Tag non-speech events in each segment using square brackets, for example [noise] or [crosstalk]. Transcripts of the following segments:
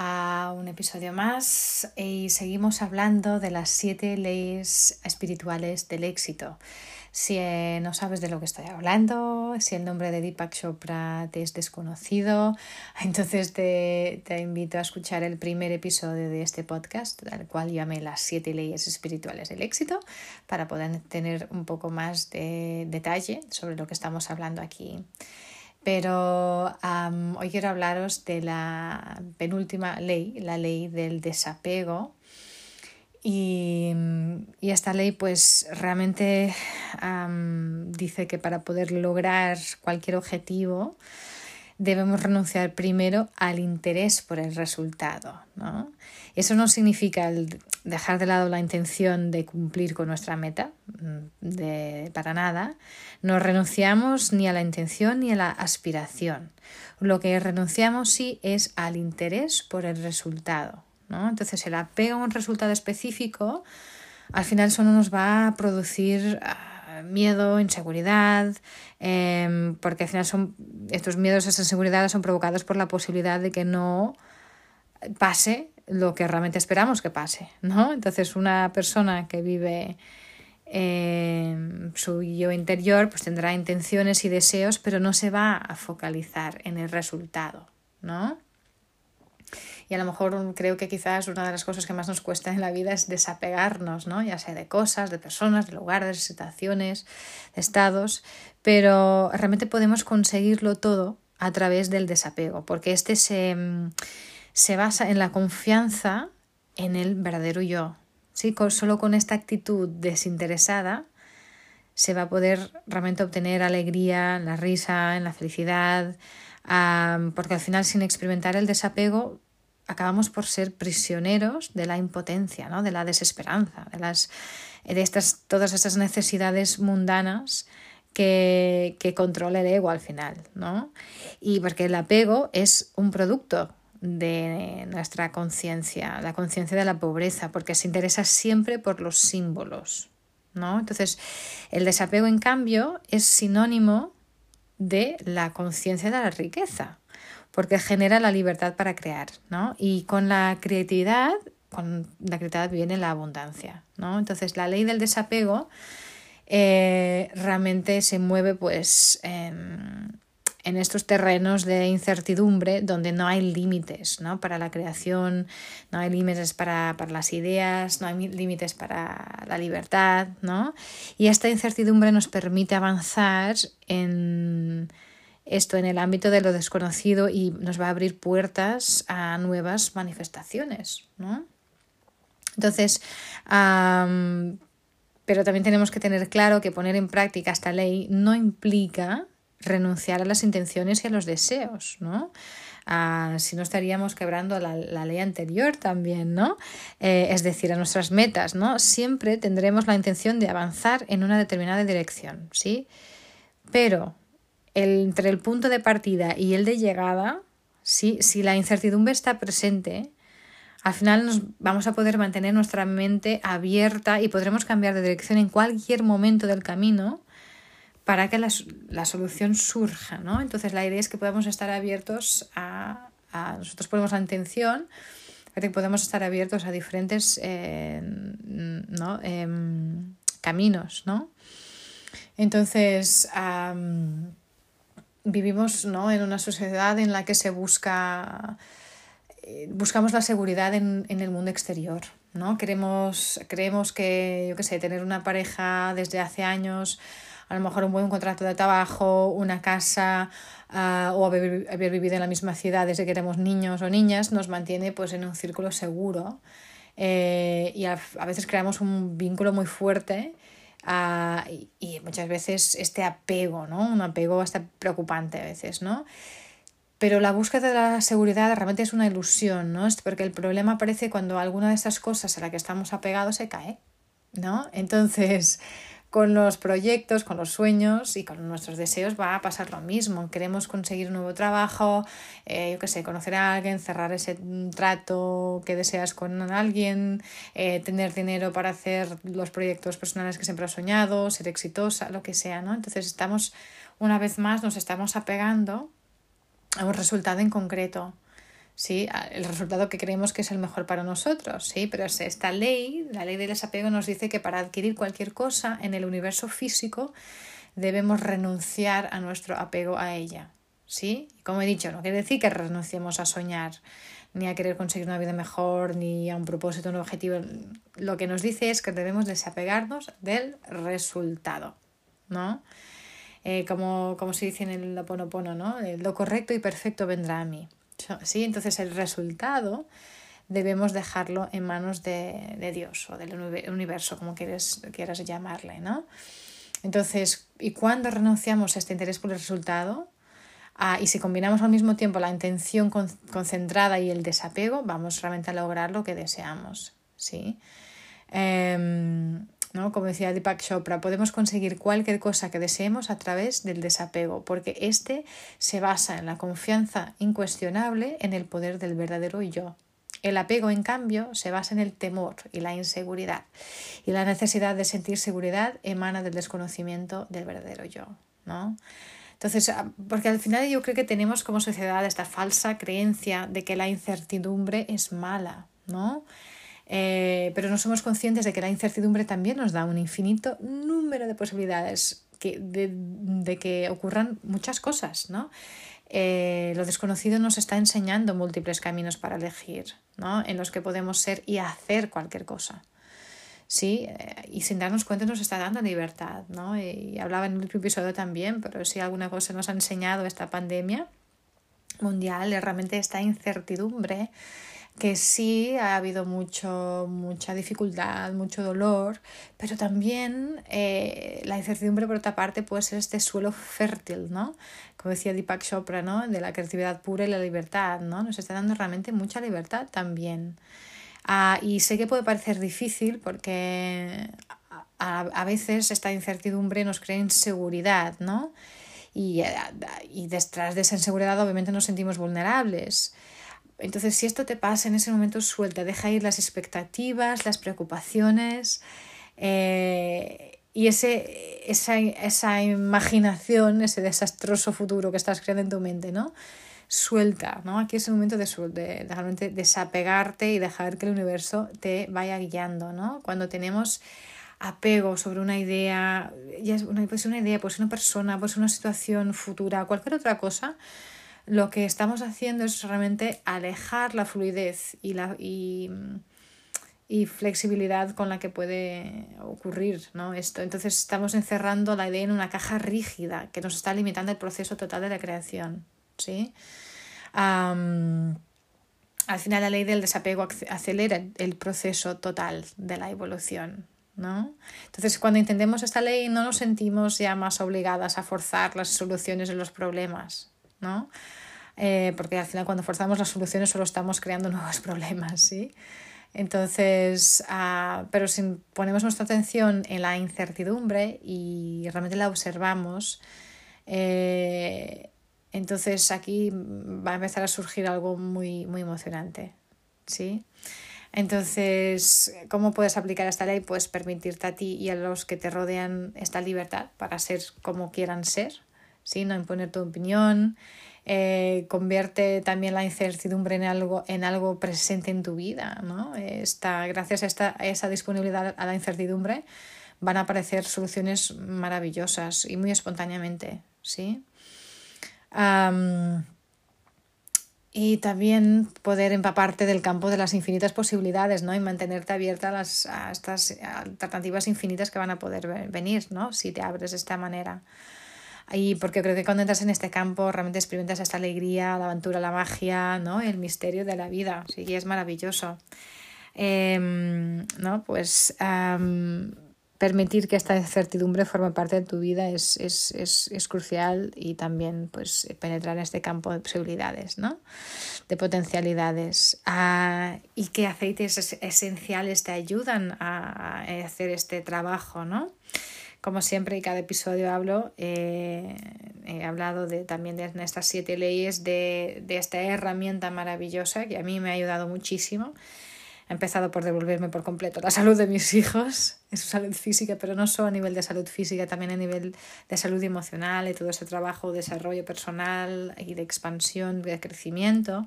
a un episodio más y seguimos hablando de las siete leyes espirituales del éxito. Si eh, no sabes de lo que estoy hablando, si el nombre de Deepak Chopra te es desconocido, [laughs] entonces te, te invito a escuchar el primer episodio de este podcast, al cual llamé las siete leyes espirituales del éxito, para poder tener un poco más de detalle sobre lo que estamos hablando aquí. Pero hoy quiero hablaros de la penúltima ley, la ley del desapego. Y, esta ley pues realmente dice que para poder lograr cualquier objetivo debemos renunciar primero al interés por el resultado. ¿no? Eso no significa dejar de lado la intención de cumplir con nuestra meta, mm, de, para nada. No renunciamos ni a la intención ni a la aspiración. Lo que renunciamos sí es al interés por el resultado. ¿no? Entonces el apego a un resultado específico al final solo nos va a producir ah, miedo, inseguridad, em, porque al final son estos miedos, esas inseguridades son provocados por la posibilidad de que no pase lo que realmente esperamos que pase, ¿no? Entonces una persona que vive su yo interior pues tendrá intenciones y deseos, pero no se va a focalizar en el resultado, ¿no? Y a lo mejor creo que quizás una de las cosas que más nos cuesta en la vida es desapegarnos, ¿no? Ya sea de cosas, de personas, de lugares, de situaciones, de estados, pero realmente podemos conseguirlo todo a través del desapego, porque este se, se basa en la confianza en el verdadero yo. ¿sí? Solo con esta actitud desinteresada se va a poder realmente obtener alegría la risa, en la felicidad, porque al final sin experimentar el desapego acabamos por ser prisioneros de la impotencia, ¿no? de la desesperanza, de, las, de estas, todas estas necesidades mundanas que, que controla el ego al final. ¿no? Y porque el apego es un producto de nuestra conciencia, la conciencia de la pobreza, porque se interesa siempre por los símbolos. ¿no? Entonces, el desapego, en cambio, es sinónimo de la conciencia de la riqueza porque genera la libertad para crear, ¿no? Y con la creatividad, con la creatividad viene la abundancia, ¿no? Entonces la ley del desapego eh, realmente se mueve pues en, estos terrenos de incertidumbre donde no hay límites ¿no? para la creación, no hay límites para, para, las ideas, no hay límites para la libertad, ¿no? Y esta incertidumbre nos permite avanzar en esto en el ámbito de lo desconocido y nos va a abrir puertas a nuevas manifestaciones, ¿no? Entonces, pero también tenemos que tener claro que poner en práctica esta ley no implica renunciar a las intenciones y a los deseos, ¿no? Ah, si no estaríamos quebrando la, ley anterior también, ¿no? Eh, es decir, a nuestras metas, ¿no? Siempre tendremos la intención de avanzar en una determinada dirección, ¿sí? Pero entre el punto de partida y el de llegada, si la incertidumbre está presente, al final nos vamos a poder mantener nuestra mente abierta y podremos cambiar de dirección en cualquier momento del camino para que la, solución surja. ¿no? Entonces la idea es que podamos estar abiertos a, nosotros ponemos la intención, que podemos estar abiertos a diferentes eh, ¿no? Em, caminos. ¿no? Entonces, vivimos ¿no? en una sociedad en la que se busca eh, buscamos la seguridad en, en, el mundo exterior. ¿no? Queremos, creemos que, yo qué sé, tener una pareja desde hace años, a lo mejor un buen contrato de trabajo, una casa uh, o haber, vivido en la misma ciudad desde que éramos niños o niñas, nos mantiene pues, en un círculo seguro. Eh, y a, a, veces creamos un vínculo muy fuerte Ah, y, muchas veces este apego, ¿no? Un apego hasta preocupante a veces, ¿no? Pero la búsqueda de la seguridad realmente es una ilusión, ¿no? Porque el problema aparece cuando alguna de esas cosas a la que estamos apegados se cae, ¿no? Entonces, con los proyectos, con los sueños y con nuestros deseos va a pasar lo mismo. Queremos conseguir un nuevo trabajo, eh, yo qué sé, conocer a alguien, cerrar ese trato que deseas con alguien, eh, tener dinero para hacer los proyectos personales que siempre has soñado, ser exitosa, lo que sea, ¿no? Entonces estamos, una vez más, nos estamos apegando a un resultado en concreto. ¿Sí? el resultado que creemos que es el mejor para nosotros, ¿sí? pero esta ley, la ley del desapego, nos dice que para adquirir cualquier cosa en el universo físico debemos renunciar a nuestro apego a ella. ¿sí? Como he dicho, no quiere decir que renunciemos a soñar, ni a querer conseguir una vida mejor, ni a un propósito, un objetivo. Lo que nos dice es que debemos desapegarnos del resultado, ¿no? Eh, como, como se dice en el Loponopono, ¿no? Lo correcto y perfecto vendrá a mí. ¿Sí? Entonces el resultado debemos dejarlo en manos de, Dios o del universo, como quieras, quieras llamarle, ¿no? Entonces, ¿y cuando renunciamos a este interés por el resultado? Ah, y si combinamos al mismo tiempo la intención concentrada y el desapego, vamos realmente a lograr lo que deseamos, ¿sí? Em, ¿no? Como decía Deepak Chopra, podemos conseguir cualquier cosa que deseemos a través del desapego, porque este se basa en la confianza incuestionable en el poder del verdadero yo. El apego, en cambio, se basa en el temor y la inseguridad, y la necesidad de sentir seguridad emana del desconocimiento del verdadero yo, ¿no? Entonces, ah, porque al final yo creo que tenemos como sociedad esta falsa creencia de que la incertidumbre es mala, ¿no? Eh, pero no somos conscientes de que la incertidumbre también nos da un infinito número de posibilidades que, de, que ocurran muchas cosas, ¿no? Eh, lo desconocido nos está enseñando múltiples caminos para elegir, ¿no? En los que podemos ser y hacer cualquier cosa. Sí, eh, y sin darnos cuenta nos está dando libertad, ¿no? Y hablaba en el último episodio también, pero si alguna cosa nos ha enseñado esta pandemia mundial es realmente esta incertidumbre que sí ha habido mucho, mucha dificultad, mucho dolor, pero también eh, la incertidumbre por otra parte puede ser este suelo fértil, ¿no? Como decía Deepak Chopra, ¿no? De la creatividad pura y la libertad, ¿no? Nos está dando realmente mucha libertad también. Ah, y sé que puede parecer difícil porque a, a veces esta incertidumbre nos crea inseguridad, ¿no? Y, y detrás de esa inseguridad obviamente nos sentimos vulnerables. Entonces, si esto te pasa en ese momento, suelta, deja ir las expectativas, las preocupaciones eh, y ese, esa, esa imaginación, ese desastroso futuro que estás creando en tu mente, ¿no? Suelta, ¿no? Aquí es el momento de, de, realmente desapegarte y dejar que el universo te vaya guiando, ¿no? Cuando tenemos apego sobre una idea, ya es una, pues una idea, pues una persona, pues una situación futura, cualquier otra cosa, lo que estamos haciendo es realmente alejar la fluidez y la y, flexibilidad con la que puede ocurrir ¿no? esto. Entonces estamos encerrando la idea en una caja rígida que nos está limitando el proceso total de la creación. ¿sí? al final la ley del desapego acelera el proceso total de la evolución. ¿no? Entonces, cuando entendemos esta ley, no nos sentimos ya más obligadas a forzar las soluciones de los problemas, ¿no? Eh, porque al final cuando forzamos las soluciones solo estamos creando [laughs] nuevos problemas, ¿sí? Entonces, ah, pero si ponemos nuestra atención en la incertidumbre y realmente la observamos, eh, entonces aquí va a empezar a surgir algo muy, muy emocionante, ¿sí? Entonces, ¿cómo puedes aplicar esta ley? Pues permitirte a ti y a los que te rodean esta libertad para ser como quieran ser, ¿sí? No imponer tu opinión, eh, convierte también la incertidumbre en algo, en algo presente en tu vida. ¿no? Esta, gracias a, esta, esa disponibilidad a la incertidumbre van a aparecer soluciones maravillosas y muy espontáneamente. ¿sí? y también poder empaparte del campo de las infinitas posibilidades ¿no? y mantenerte abierta a, las, a estas alternativas infinitas que van a poder venir ¿no? si te abres de esta manera. Y porque creo que cuando entras en este campo realmente experimentas esta alegría, la aventura, la magia, ¿no? El misterio de la vida. Sí, es maravilloso. Em, ¿no? Pues permitir que esta incertidumbre forme parte de tu vida es, es, es, es, crucial y también pues penetrar en este campo de posibilidades, ¿no? De potencialidades. Ah, y qué aceites esenciales te ayudan a hacer este trabajo, ¿no? Como siempre, y cada episodio hablo, eh, he hablado de, también de estas siete leyes, de, de esta herramienta maravillosa que a mí me ha ayudado muchísimo. He empezado por devolverme por completo la salud de mis hijos es su salud física, pero no solo a nivel de salud física, también a nivel de salud emocional y todo ese trabajo de desarrollo personal y de expansión, de crecimiento.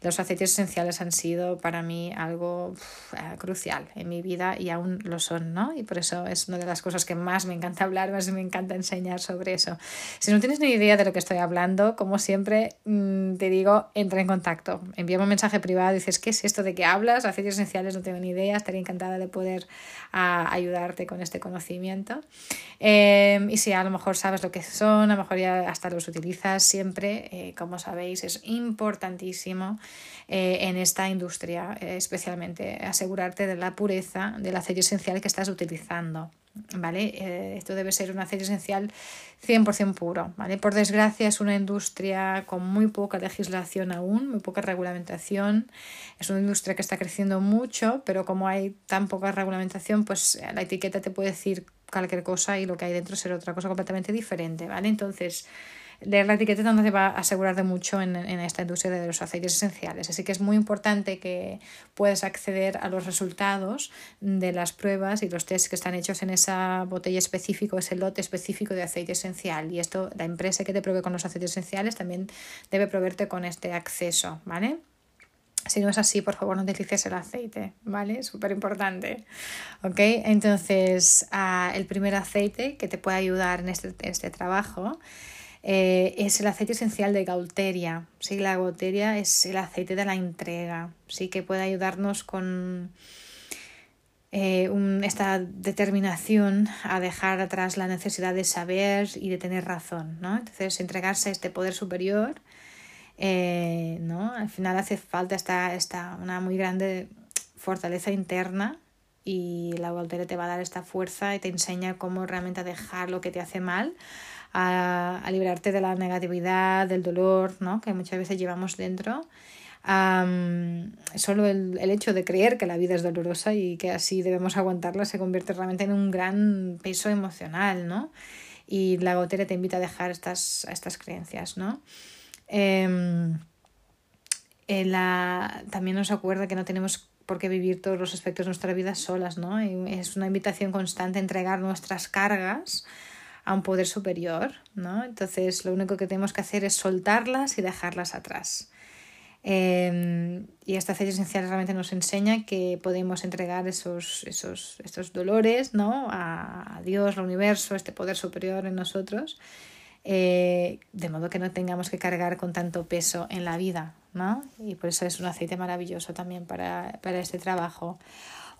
Los aceites esenciales han sido para mí algo eh, crucial en mi vida y aún lo son, ¿no? Y por eso es una de las cosas que más me encanta hablar, más me encanta enseñar sobre eso. Si no tienes ni idea de lo que estoy hablando, como siempre mm, te digo, entra en contacto. Envíame un mensaje privado, dices, ¿qué es esto de que hablas? Aceites esenciales no tengo ni idea, estaría encantada de poder uh, ayudarte con este conocimiento. Em, y si a lo mejor sabes lo que son, a lo mejor ya hasta los utilizas siempre, eh, como sabéis, es importantísimo eh, en esta industria, eh, especialmente asegurarte de la pureza del aceite esencial que estás utilizando. ¿Vale? esto debe ser un aceite esencial 100% puro, ¿vale? Por desgracia es una industria con muy poca legislación aún, muy poca regulamentación. Es una industria que está creciendo mucho, pero como hay tan poca regulamentación, pues la etiqueta te puede decir cualquier cosa y lo que hay dentro será otra cosa completamente diferente, ¿vale? Entonces, leer la etiqueta no te va a asegurar de mucho en, en, esta industria de los aceites esenciales. Así que es muy importante que puedas acceder a los resultados de las pruebas y los tests que están hechos en esa botella específica, ese lote específico de aceite esencial. Y esto, la empresa que te provee con los aceites esenciales también debe proveerte con este acceso, ¿vale? Si no es así, por favor, no utilices el aceite, ¿vale? Súper importante. ¿Ok? Entonces, uh, el primer aceite que te puede ayudar en este, este trabajo eh, es el aceite esencial de Gaulteria. ¿sí? La Gaulteria es el aceite de la entrega, ¿sí? que puede ayudarnos con eh, esta determinación a dejar atrás la necesidad de saber y de tener razón. ¿no? Entonces, entregarse a este poder superior, eh, ¿no? al final hace falta esta, esta, una muy grande fortaleza interna y la Gaulteria te va a dar esta fuerza y te enseña cómo realmente dejar lo que te hace mal a, a librarte de la negatividad, del dolor, ¿no? que muchas veces llevamos dentro. solo el, el, hecho de creer que la vida es dolorosa y que así debemos aguantarla se convierte realmente en un gran peso emocional, ¿no? Y la gotera te invita a dejar estas, estas creencias, ¿no? Eh, la, también nos acuerda que no tenemos por qué vivir todos los aspectos de nuestra vida solas, ¿no? Y es una invitación constante a entregar nuestras cargas a un poder superior, ¿no? Entonces lo único que tenemos que hacer es soltarlas y dejarlas atrás. Eh, y esta aceite esencial realmente nos enseña que podemos entregar esos, esos, estos dolores ¿no? a, a Dios, al universo, este poder superior en nosotros, eh, de modo que no tengamos que cargar con tanto peso en la vida. ¿no? Y por eso es un aceite maravilloso también para, para este trabajo.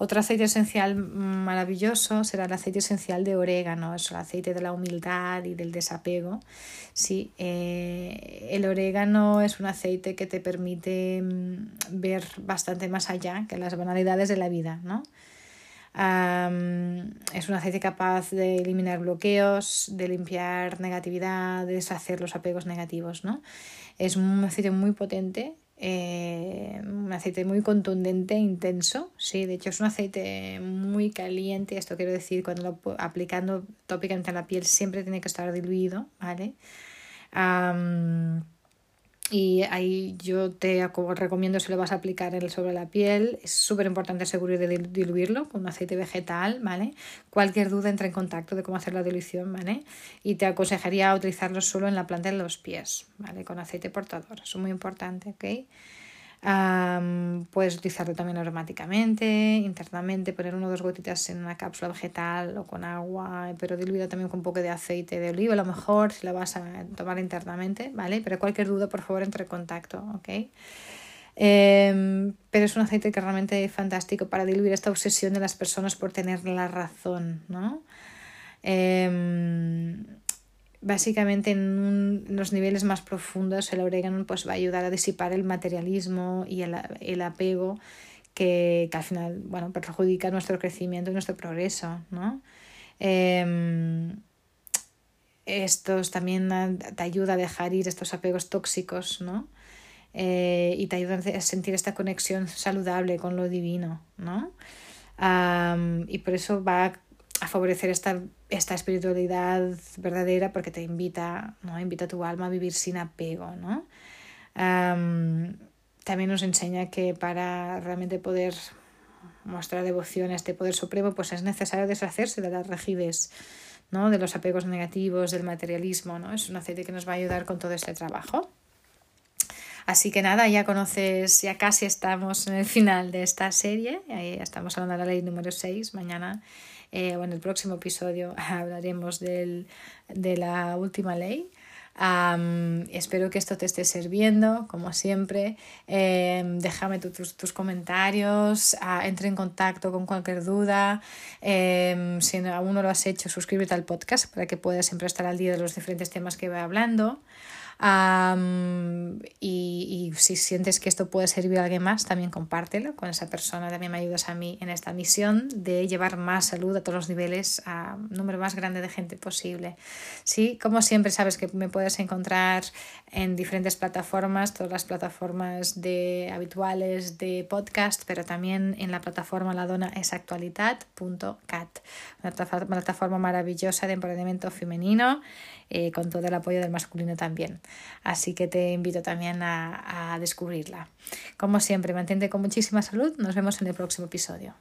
Otro aceite esencial maravilloso será el aceite esencial de orégano, es el aceite de la humildad y del desapego. Sí, eh, el orégano es un aceite que te permite mm, ver bastante más allá que las banalidades de la vida, ¿no? es un aceite capaz de eliminar bloqueos, de limpiar negatividad, de deshacer los apegos negativos, ¿no? Es un aceite muy potente eh, un aceite muy contundente, intenso, sí, de hecho es un aceite muy caliente, esto quiero decir, cuando lo aplicando tópicamente a la piel siempre tiene que estar diluido, ¿vale? Y ahí yo te recomiendo si lo vas a aplicar sobre la piel, es súper importante asegurar de diluirlo con un aceite vegetal, ¿vale? Cualquier duda entra en contacto de cómo hacer la dilución, ¿vale? Y te aconsejaría utilizarlo solo en la planta de los pies, ¿vale? Con aceite portador, eso es muy importante, ¿ok? Puedes utilizarlo también aromáticamente, internamente, poner una o dos gotitas en una cápsula vegetal o con agua, pero diluida también con un poco de aceite de oliva, a lo mejor si la vas a tomar internamente, ¿vale? Pero cualquier duda, por favor, entre en contacto, ¿ok? Em, pero es un aceite que realmente es fantástico para diluir esta obsesión de las personas por tener la razón, ¿no? Eh, básicamente en, los niveles más profundos el orégano pues, va a ayudar a disipar el materialismo y el, apego que, al final bueno, perjudica nuestro crecimiento y nuestro progreso. ¿no? Eh, estos también te ayuda a dejar ir estos apegos tóxicos ¿no? Eh, y te ayuda a sentir esta conexión saludable con lo divino. ¿no? Y por eso va a favorecer esta esta espiritualidad verdadera porque te invita, ¿no? invita a tu alma a vivir sin apego, ¿no? también nos enseña que para realmente poder mostrar devoción a este poder supremo, pues es necesario deshacerse de las rigidez, ¿no? de los apegos negativos, del materialismo. ¿no? Es un aceite que nos va a ayudar con todo este trabajo. Así que nada, ya conoces, ya casi estamos en el final de esta serie. Ya estamos hablando de la ley número 6. Mañana eh, o en el próximo episodio [laughs] hablaremos del, de la última ley espero que esto te esté sirviendo, como siempre. Em, déjame tus, tus, comentarios, uh, entre en contacto con cualquier duda. Em, si aún no lo has hecho, suscríbete al podcast para que puedas siempre estar al día de los diferentes temas que voy hablando y, si sientes que esto puede servir a alguien más, también compártelo con esa persona. También me ayudas a mí en esta misión de llevar más salud a todos los niveles, a un número más grande de gente posible. Sí, como siempre, sabes que me puedes encontrar en diferentes plataformas, todas las plataformas de habituales de podcast, pero también en la plataforma la dona es actualidad.cat, una plataforma maravillosa de empoderamiento femenino eh, con todo el apoyo del masculino también. Así que te invito también a, a descubrirla. Como siempre, mantente con muchísima salud. Nos vemos en el próximo episodio.